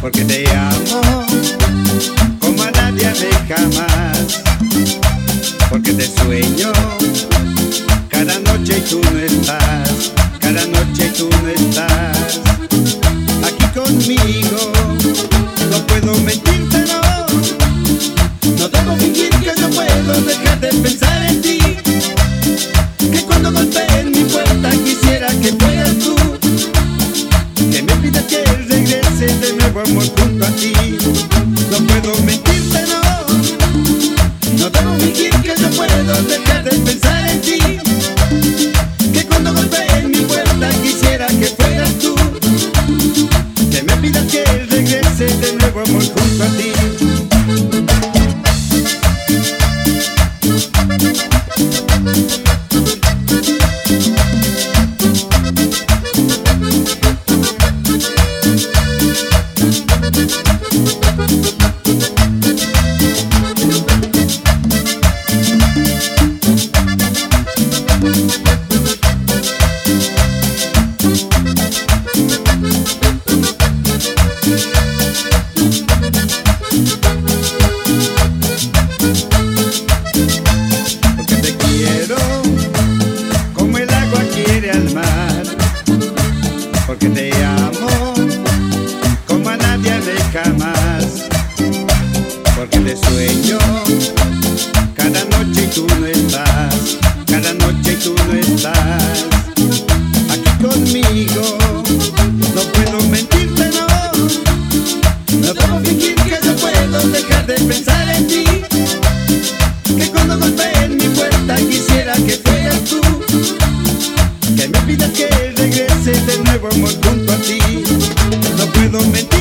porque te amo como a nadie me jamás. nuevo amor junto a ti. No puedo mentirte, no. No debo fingir que no puedo dejar de pensar en ti. vamos junto a ti. No puedo mentir.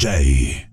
J.